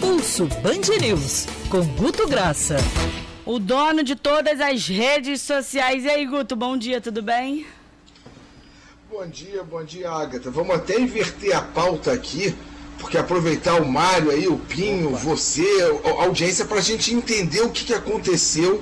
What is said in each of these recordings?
Pulso Band News, com Guto Graça. O dono de todas as redes sociais. E aí, Guto, bom dia, tudo bem? Bom dia, bom dia, Agatha. Vamos até inverter a pauta aqui, porque aproveitar o Mário aí, o Pinho, Opa. você, a audiência, para a gente entender o que, que aconteceu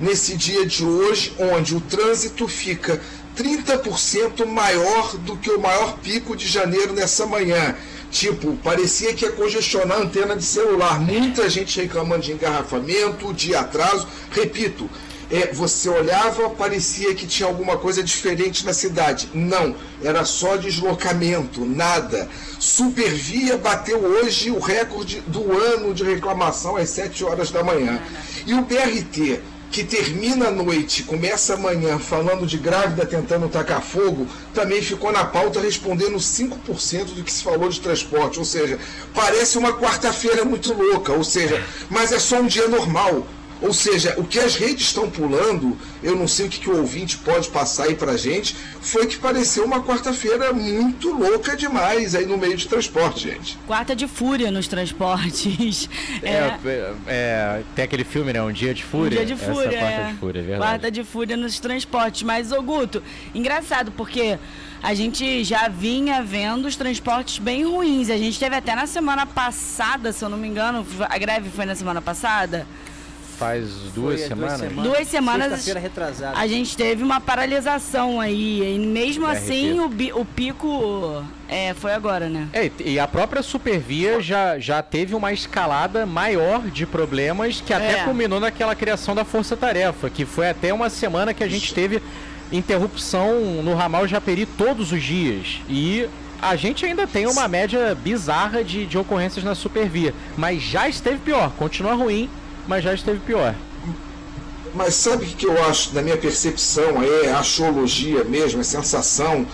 nesse dia de hoje, onde o trânsito fica 30% maior do que o maior pico de janeiro nessa manhã. Tipo, parecia que ia congestionar a antena de celular. Muita gente reclamando de engarrafamento, de atraso. Repito, é, você olhava, parecia que tinha alguma coisa diferente na cidade. Não, era só deslocamento, nada. Supervia bateu hoje o recorde do ano de reclamação às 7 horas da manhã. E o BRT que termina a noite, começa amanhã falando de grávida tentando tacar fogo, também ficou na pauta respondendo 5% do que se falou de transporte. Ou seja, parece uma quarta-feira muito louca, ou seja, mas é só um dia normal. Ou seja, o que as redes estão pulando, eu não sei o que, que o ouvinte pode passar aí pra gente, foi que pareceu uma quarta-feira muito louca demais aí no meio de transporte, gente. Quarta de fúria nos transportes. É, é, é tem aquele filme, né? Um Dia de Fúria. Um Dia de Fúria. Essa quarta é. de fúria, é verdade. Quarta de fúria nos transportes. Mas, ô Guto, engraçado, porque a gente já vinha vendo os transportes bem ruins. A gente teve até na semana passada, se eu não me engano, a greve foi na semana passada faz duas Foi, semanas. Duas semanas. Duas semanas retrasada. A gente teve uma paralisação aí. E mesmo assim, o, o pico é, foi agora, né? É, e a própria Supervia já, já teve uma escalada maior de problemas que até é. culminou naquela criação da Força Tarefa, que foi até uma semana que a gente teve interrupção no ramal Japeri todos os dias. E a gente ainda tem uma média bizarra de, de ocorrências na Supervia, mas já esteve pior, continua ruim mas já esteve pior. Mas sabe o que eu acho, na minha percepção, é axiologia mesmo, é sensação,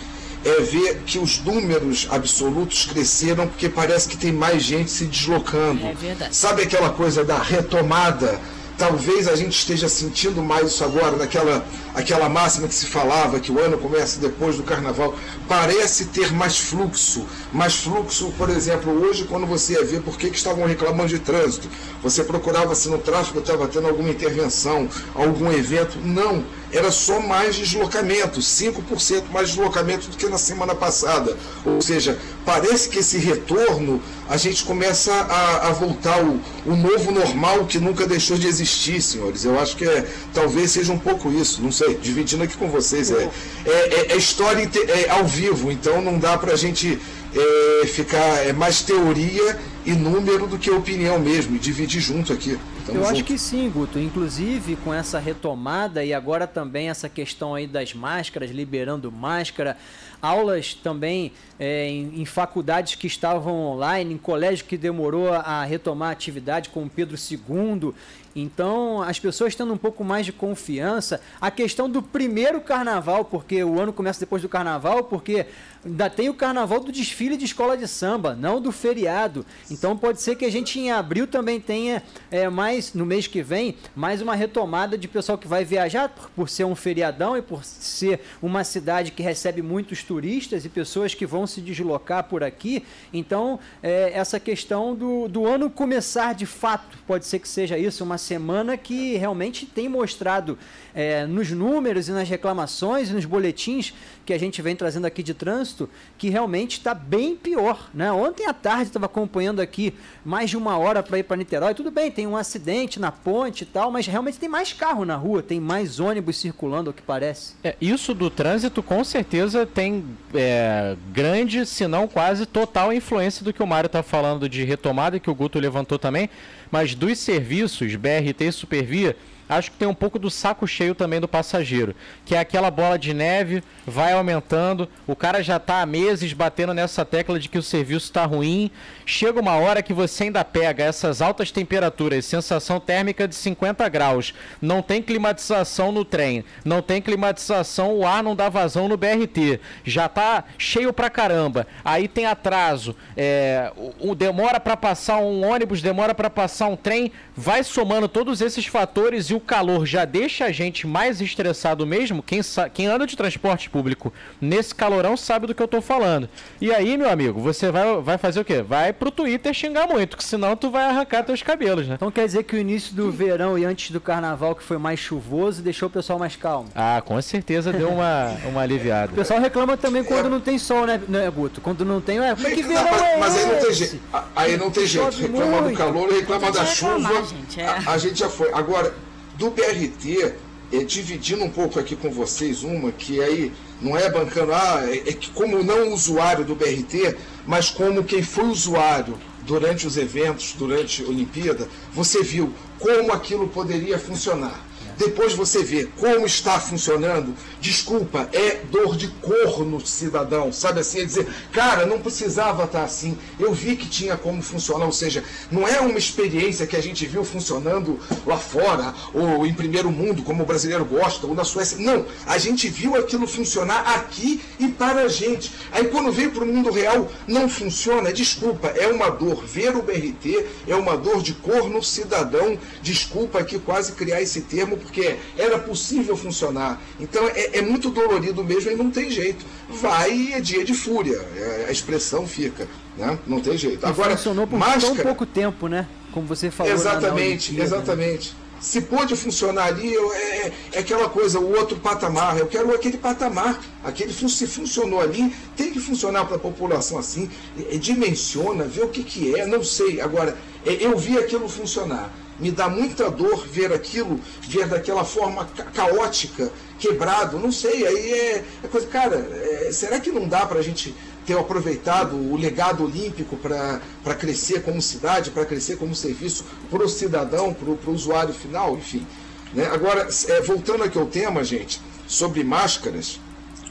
é ver que os números absolutos cresceram porque parece que tem mais gente se deslocando. É verdade. Sabe aquela coisa da retomada? Talvez a gente esteja sentindo mais isso agora, naquela aquela máxima que se falava que o ano começa depois do carnaval. Parece ter mais fluxo. Mais fluxo, por exemplo, hoje, quando você ia ver por que, que estavam reclamando de trânsito, você procurava se no tráfego estava tendo alguma intervenção, algum evento. Não, era só mais deslocamento, 5% mais deslocamento do que na semana passada. Ou seja, parece que esse retorno a gente começa a, a voltar o, o novo normal que nunca deixou de existir, senhores. Eu acho que é, talvez seja um pouco isso, não sei, dividindo aqui com vocês. É, é, é, é história é, ao vivo, então não dá para a gente é, ficar é mais teoria e número do que opinião mesmo, e dividir junto aqui. Tamo Eu junto. acho que sim, Guto. Inclusive com essa retomada e agora também essa questão aí das máscaras, liberando máscara, aulas também é, em, em, faculdades que estavam online, em colégio que demorou a retomar a atividade, como Pedro II. Então, as pessoas tendo um pouco mais de confiança. A questão do primeiro carnaval, porque o ano começa depois do carnaval, porque ainda tem o carnaval do desfile de escola de samba, não do feriado. Então, pode ser que a gente em abril também tenha é, mais, no mês que vem, mais uma retomada de pessoal que vai viajar, por, por ser um feriadão e por ser uma cidade que recebe muitos turistas e pessoas que vão se deslocar por aqui. Então, é, essa questão do, do ano começar de fato, pode ser que seja isso, uma semana que realmente tem mostrado é, nos números e nas reclamações e nos boletins que a gente vem trazendo aqui de trânsito que realmente está bem pior. Né? Ontem à tarde estava acompanhando aqui mais de uma hora para ir para Niterói. Tudo bem, tem um acidente na ponte e tal, mas realmente tem mais carro na rua, tem mais ônibus circulando, o que parece. É, isso do trânsito com certeza tem é, grande, se não quase total influência do que o Mário está falando de retomada, que o Guto levantou também, mas dos serviços BRT e Supervia acho que tem um pouco do saco cheio também do passageiro, que é aquela bola de neve, vai aumentando, o cara já está há meses batendo nessa tecla de que o serviço está ruim, chega uma hora que você ainda pega essas altas temperaturas, sensação térmica de 50 graus, não tem climatização no trem, não tem climatização, o ar não dá vazão no BRT, já está cheio pra caramba, aí tem atraso, é, o, demora para passar um ônibus, demora para passar um trem, vai somando todos esses fatores e o calor já deixa a gente mais estressado mesmo, quem, quem anda de transporte público nesse calorão sabe do que eu tô falando. E aí, meu amigo, você vai, vai fazer o quê? Vai pro Twitter xingar muito, que senão tu vai arrancar teus cabelos, né? Então quer dizer que o início do verão e antes do carnaval, que foi mais chuvoso, deixou o pessoal mais calmo? Ah, com certeza deu uma, uma aliviada. O pessoal reclama também quando não tem sol, né, né, Guto? Quando não tem, é, que verão mas, é mas aí não tem jeito. Aí não tem jeito. Reclama do calor, reclama da chuva. Gente, é. a, a gente já foi. Agora, do BRT, é, dividindo um pouco aqui com vocês uma, que aí não é bancando, ah, é, é que como não usuário do BRT, mas como quem foi usuário durante os eventos, durante a Olimpíada, você viu como aquilo poderia funcionar depois você vê como está funcionando, desculpa, é dor de corno cidadão, sabe assim? É dizer, cara, não precisava estar assim, eu vi que tinha como funcionar, ou seja, não é uma experiência que a gente viu funcionando lá fora, ou em primeiro mundo, como o brasileiro gosta, ou na Suécia, não, a gente viu aquilo funcionar aqui e para a gente. Aí quando vem para o mundo real, não funciona, desculpa, é uma dor, ver o BRT é uma dor de corno cidadão, desculpa aqui quase criar esse termo, porque era possível funcionar. Então é, é muito dolorido mesmo e não tem jeito. Vai e é dia de fúria. É, a expressão fica. Né? Não tem jeito. Agora, funcionou por máscara... tão pouco tempo, né? Como você falou. Exatamente, né? exatamente. Se pode funcionar ali, é, é, aquela coisa, o outro patamar. Eu quero aquele patamar. Aquele, se funcionou ali, tem que funcionar para a população assim. É, dimensiona, vê o que, que é, não sei. Agora, é, eu vi aquilo funcionar me dá muita dor ver aquilo, ver daquela forma ca caótica, quebrado, não sei, aí é, é coisa, cara, é, será que não dá para a gente ter aproveitado o legado olímpico para crescer como cidade, para crescer como serviço para o cidadão, para o usuário final, enfim. Né? Agora, é, voltando aqui ao tema, gente, sobre máscaras,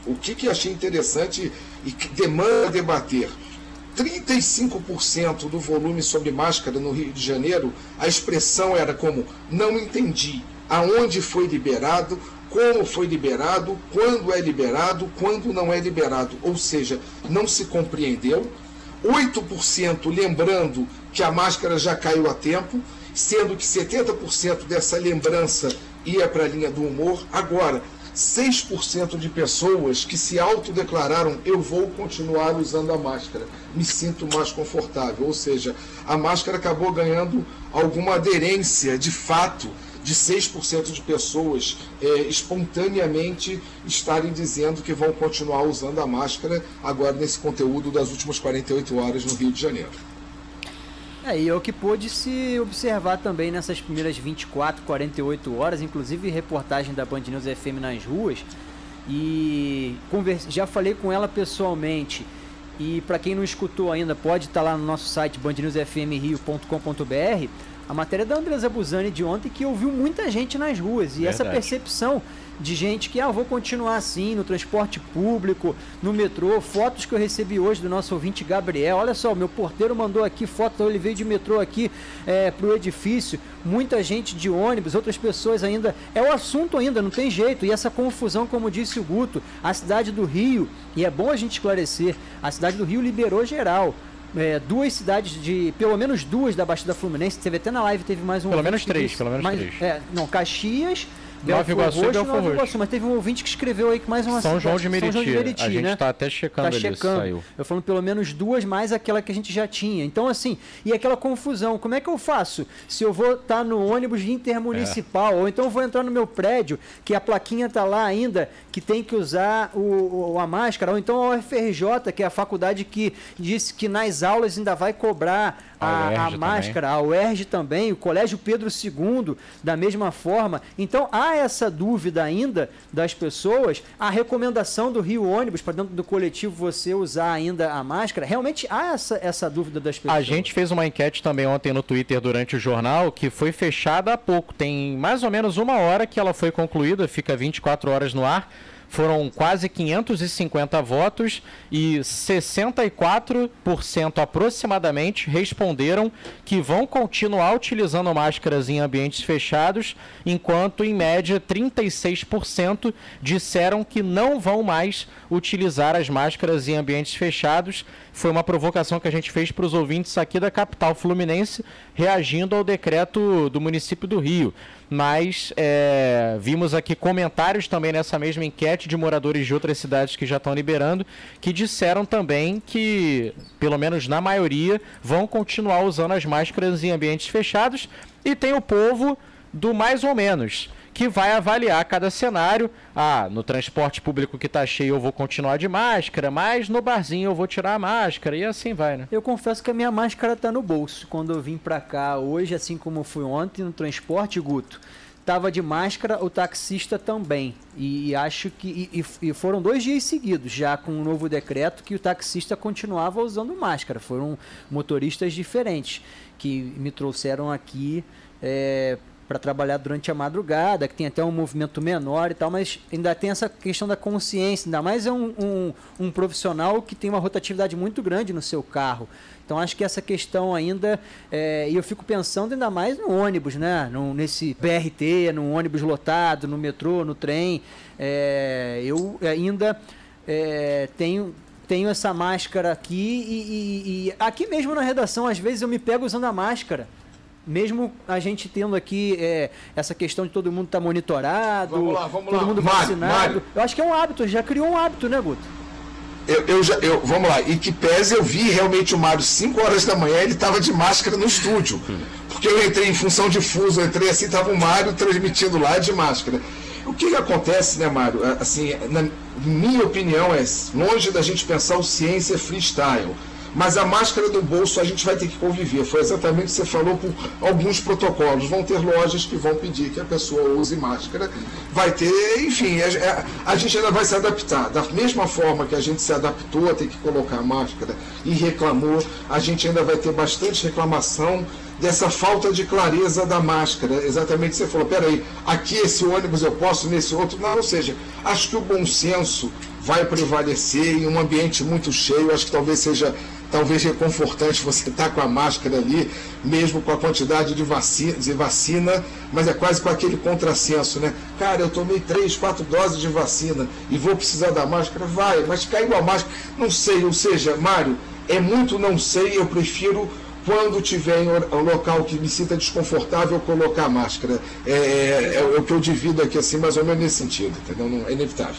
o que, que achei interessante e que demanda debater 35% do volume sobre máscara no Rio de Janeiro, a expressão era como não entendi aonde foi liberado, como foi liberado, quando é liberado, quando não é liberado, ou seja, não se compreendeu. 8% lembrando que a máscara já caiu a tempo, sendo que 70% dessa lembrança ia para a linha do humor. Agora, 6% de pessoas que se autodeclararam eu vou continuar usando a máscara, me sinto mais confortável. Ou seja, a máscara acabou ganhando alguma aderência de fato de 6% de pessoas é, espontaneamente estarem dizendo que vão continuar usando a máscara agora nesse conteúdo das últimas 48 horas no Rio de Janeiro. É, e é o que pôde se observar também nessas primeiras 24, 48 horas, inclusive reportagem da Band News FM nas ruas. E já falei com ela pessoalmente. E para quem não escutou ainda, pode estar tá lá no nosso site bandnewsfmrio.com.br a matéria da Andresa Buzani de ontem que ouviu muita gente nas ruas. E Verdade. essa percepção de gente que, ah, vou continuar assim no transporte público, no metrô. Fotos que eu recebi hoje do nosso ouvinte Gabriel. Olha só, meu porteiro mandou aqui foto, ele veio de metrô aqui é, pro edifício. Muita gente de ônibus, outras pessoas ainda. É o assunto ainda, não tem jeito. E essa confusão, como disse o Guto, a cidade do Rio, e é bom a gente esclarecer, a cidade do Rio liberou geral é, duas cidades de. Pelo menos duas da Baixada Fluminense. Teve até na live, teve mais um. Pelo menos três, pelo menos mais, três. É, não, Caxias, Iguaçu Roxo, e Belfor Nova Iguaçu, mas teve um ouvinte que escreveu aí que mais uma São João de Meriti. São João de Meriti, a gente está né? até checando tá checando. saiu. Eu falando pelo menos duas mais aquela que a gente já tinha. Então assim, e aquela confusão, como é que eu faço? Se eu vou estar tá no ônibus intermunicipal, é. ou então eu vou entrar no meu prédio, que a plaquinha tá lá ainda, que tem que usar o, o, a máscara, ou então a UFRJ, que é a faculdade que disse que nas aulas ainda vai cobrar a, a, máscara, também. a UERJ também, o Colégio Pedro II, da mesma forma. Então há essa dúvida ainda das pessoas, a recomendação do Rio Ônibus para dentro do coletivo você usar ainda a máscara, realmente há essa, essa dúvida das pessoas. A gente fez uma enquete também ontem no Twitter durante o jornal que foi fechada há pouco, tem mais ou menos uma hora que ela foi concluída, fica 24 horas no ar foram quase 550 votos e 64% aproximadamente responderam que vão continuar utilizando máscaras em ambientes fechados, enquanto em média 36% disseram que não vão mais utilizar as máscaras em ambientes fechados. Foi uma provocação que a gente fez para os ouvintes aqui da capital fluminense, reagindo ao decreto do município do Rio mas é, vimos aqui comentários também nessa mesma enquete de moradores de outras cidades que já estão liberando, que disseram também que, pelo menos na maioria, vão continuar usando as máscaras em ambientes fechados. E tem o povo do mais ou menos, que vai avaliar cada cenário. Ah, no transporte público que está cheio eu vou continuar de máscara, mas no barzinho eu vou tirar a máscara e assim vai, né? Eu confesso que a minha máscara está no bolso. Quando eu vim para cá hoje, assim como fui ontem no transporte, Guto, tava de máscara, o taxista também. E, acho que e, e, foram dois dias seguidos já com um novo decreto que o taxista continuava usando máscara. Foram motoristas diferentes que me trouxeram aqui é, para trabalhar durante a madrugada, que tem até um movimento menor e tal, mas ainda tem essa questão da consciência, ainda mais é um, um, um profissional que tem uma rotatividade muito grande no seu carro. Então acho que essa questão ainda, é, e eu fico pensando ainda mais no ônibus, né? No, nesse BRT, no ônibus lotado, no metrô, no trem. É, eu ainda é, tenho tenho essa máscara aqui e, e, e, aqui mesmo na redação, às vezes eu me pego usando a máscara mesmo a gente tendo aqui é, essa questão de todo mundo estar tá monitorado, vamos lá, vamos todo lá. mundo Mário, vacinado. Mário. Eu acho que é um hábito, já criou um hábito, né, Guto? Eu, eu, já, eu, vamos lá, e que pese eu vi realmente o Mário 5 horas da manhã, ele estava de máscara no estúdio. Porque eu entrei em função de fuso, eu entrei assim, estava o Mário transmitindo lá de máscara. O que, que acontece, né, Mário? Assim, na minha opinião, é longe da gente pensar o ciência freestyle mas a máscara do bolso a gente vai ter que conviver. Foi exatamente o que você falou por alguns protocolos. Vão ter lojas que vão pedir que a pessoa use máscara. Vai ter, enfim, a, a gente ainda vai se adaptar. Da mesma forma que a gente se adaptou a ter que colocar a máscara e reclamou, a gente ainda vai ter bastante reclamação dessa falta de clareza da máscara. Exatamente você falou, peraí, aqui esse ônibus eu posso, nesse outro. Não, ou seja, acho que o bom senso vai prevalecer em um ambiente muito cheio. Acho que talvez seja talvez reconfortante você estar tá com a máscara ali, mesmo com a quantidade de vacina, de vacina, mas é quase com aquele contrassenso, né? Cara, eu tomei três, quatro doses de vacina e vou precisar da máscara? Vai, mas caiu a máscara. Não sei, ou seja, Mário, é muito não sei, eu prefiro quando tiver um local que me sinta desconfortável, colocar a máscara. É, é, é, o que eu divido aqui, assim, mais ou menos nesse sentido, entendeu? Não, é inevitável.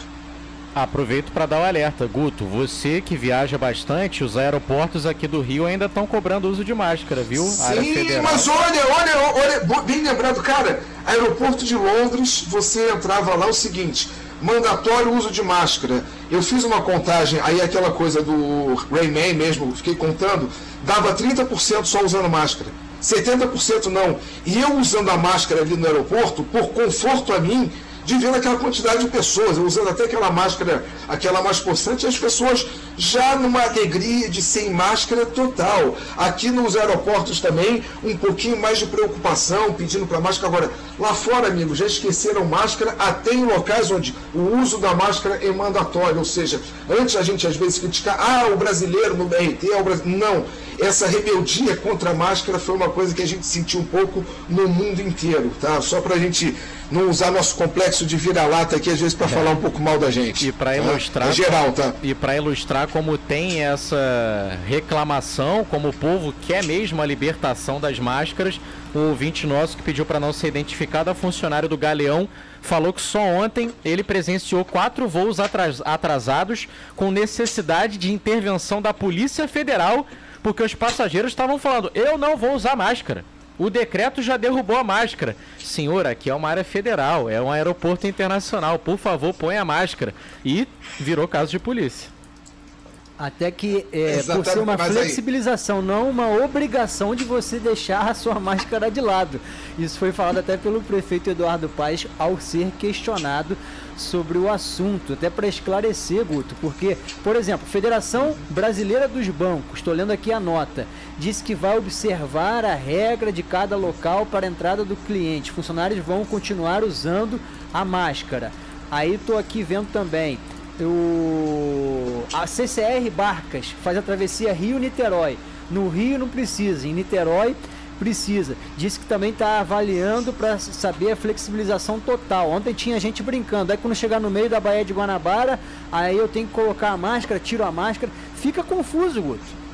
Aproveito para dar o um alerta, Guto. Você que viaja bastante, os aeroportos aqui do Rio ainda estão cobrando uso de máscara, viu? Sim, mas olha, olha, olha, bem lembrado, cara, aeroporto de Londres, você entrava lá o seguinte, mandatório uso de máscara. Eu fiz uma contagem, aí aquela coisa do Rayman mesmo, fiquei contando, dava 30% só usando máscara. 70% não. E eu usando a máscara ali no aeroporto, por conforto a mim, de ver aquela quantidade de pessoas, usando até aquela máscara, aquela mais possante, as pessoas já numa alegria de sem máscara total. Aqui nos aeroportos também, um pouquinho mais de preocupação, pedindo para máscara. Agora, lá fora, amigos, já esqueceram máscara até em locais onde o uso da máscara é mandatório. Ou seja, antes a gente às vezes criticar, ah, o brasileiro no BRT, é o brasileiro. Não, essa rebeldia contra a máscara foi uma coisa que a gente sentiu um pouco no mundo inteiro, tá? Só para a gente não usar nosso complexo de vira-lata aqui às vezes para é. falar um pouco mal da gente. E para tá? ilustrar, geral, tá? E para ilustrar como tem essa reclamação, como o povo quer mesmo a libertação das máscaras, o ouvinte nosso que pediu para não ser identificado, funcionário do Galeão, falou que só ontem ele presenciou quatro voos atrasados com necessidade de intervenção da Polícia Federal, porque os passageiros estavam falando: eu não vou usar máscara. O decreto já derrubou a máscara. Senhor, aqui é uma área federal, é um aeroporto internacional. Por favor, põe a máscara. E virou caso de polícia. Até que, é, por ser uma flexibilização, aí... não uma obrigação de você deixar a sua máscara de lado. Isso foi falado até pelo prefeito Eduardo Paes ao ser questionado sobre o assunto, até para esclarecer, Guto, porque, por exemplo, Federação Brasileira dos Bancos, estou lendo aqui a nota, diz que vai observar a regra de cada local para a entrada do cliente. Funcionários vão continuar usando a máscara. Aí tô aqui vendo também o a CCR Barcas faz a travessia Rio-Niterói. No Rio não precisa, em Niterói precisa. Disse que também está avaliando para saber a flexibilização total. Ontem tinha gente brincando. Aí quando chegar no meio da Baía de Guanabara, aí eu tenho que colocar a máscara, tiro a máscara. Fica confuso, Guto.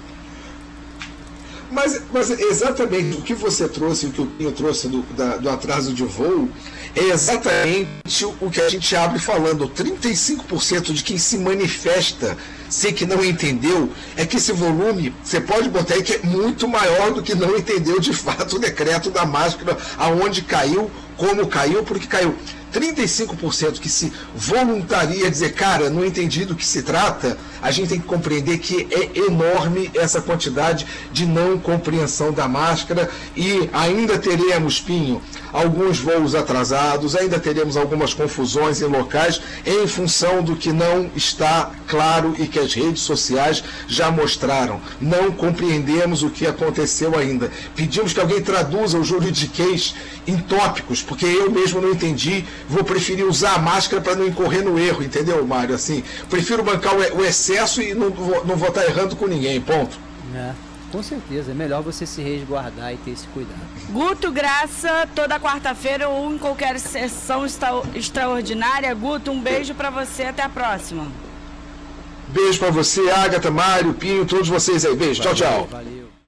Mas, mas exatamente o que você trouxe, o que o trouxe do, da, do atraso de voo, é exatamente o que a gente abre falando. 35% de quem se manifesta ser que não entendeu é que esse volume, você pode botar aí que é muito maior do que não entendeu de fato o decreto da máscara, aonde caiu, como caiu, porque caiu. 35% que se voluntaria a dizer, cara, não entendi do que se trata, a gente tem que compreender que é enorme essa quantidade de não compreensão da máscara e ainda teremos, Pinho, alguns voos atrasados, ainda teremos algumas confusões em locais em função do que não está claro e que as redes sociais já mostraram. Não compreendemos o que aconteceu ainda. Pedimos que alguém traduza o juridiquês em tópicos, porque eu mesmo não entendi. Vou preferir usar a máscara para não incorrer no erro, entendeu, Mário? Assim, prefiro bancar o excesso e não vou, não vou estar errando com ninguém, ponto. É. Com certeza, é melhor você se resguardar e ter esse cuidado. Guto Graça, toda quarta-feira ou em qualquer sessão extra extraordinária. Guto, um beijo para você, até a próxima. Beijo para você, Agatha, Mário, Pinho, todos vocês aí. Beijo, valeu, tchau, tchau. Valeu.